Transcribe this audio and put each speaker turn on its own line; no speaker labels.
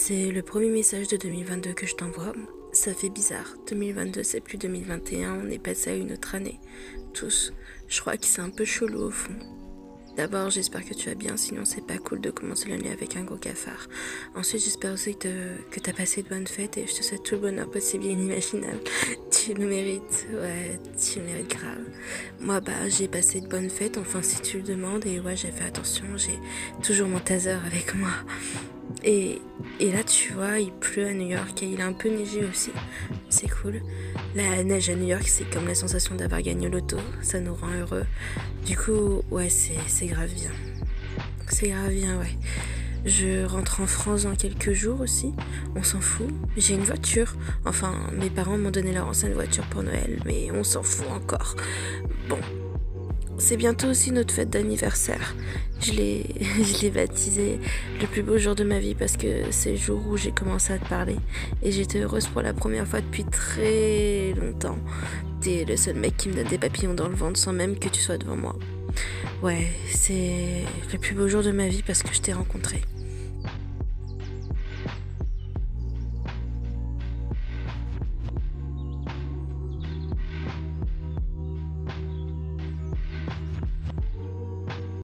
C'est le premier message de 2022 que je t'envoie. Ça fait bizarre. 2022, c'est plus 2021. On est passé à une autre année. Tous. Je crois que c'est un peu chelou au fond. D'abord, j'espère que tu vas bien, sinon c'est pas cool de commencer l'année avec un gros cafard. Ensuite, j'espère aussi que, t'as passé de bonnes fêtes et je te souhaite tout le bonheur possible et inimaginable. Tu le mérites, ouais, tu le mérites grave. Moi, bah, j'ai passé de bonnes fêtes, enfin, si tu le demandes, et ouais, j'ai fait attention, j'ai toujours mon taser avec moi. Et, et là, tu vois, il pleut à New York et il a un peu neigé aussi. C'est cool. La neige à New York, c'est comme la sensation d'avoir gagné au loto. Ça nous rend heureux. Du coup, ouais, c'est grave bien. C'est grave bien, ouais. Je rentre en France dans quelques jours aussi. On s'en fout. J'ai une voiture. Enfin, mes parents m'ont donné leur ancienne voiture pour Noël, mais on s'en fout encore. Bon, c'est bientôt aussi notre fête d'anniversaire. Je l'ai, je l'ai baptisé le plus beau jour de ma vie parce que c'est le jour où j'ai commencé à te parler. Et j'étais heureuse pour la première fois depuis très longtemps. T'es le seul mec qui me donne des papillons dans le ventre sans même que tu sois devant moi. Ouais, c'est le plus beau jour de ma vie parce que je t'ai rencontré.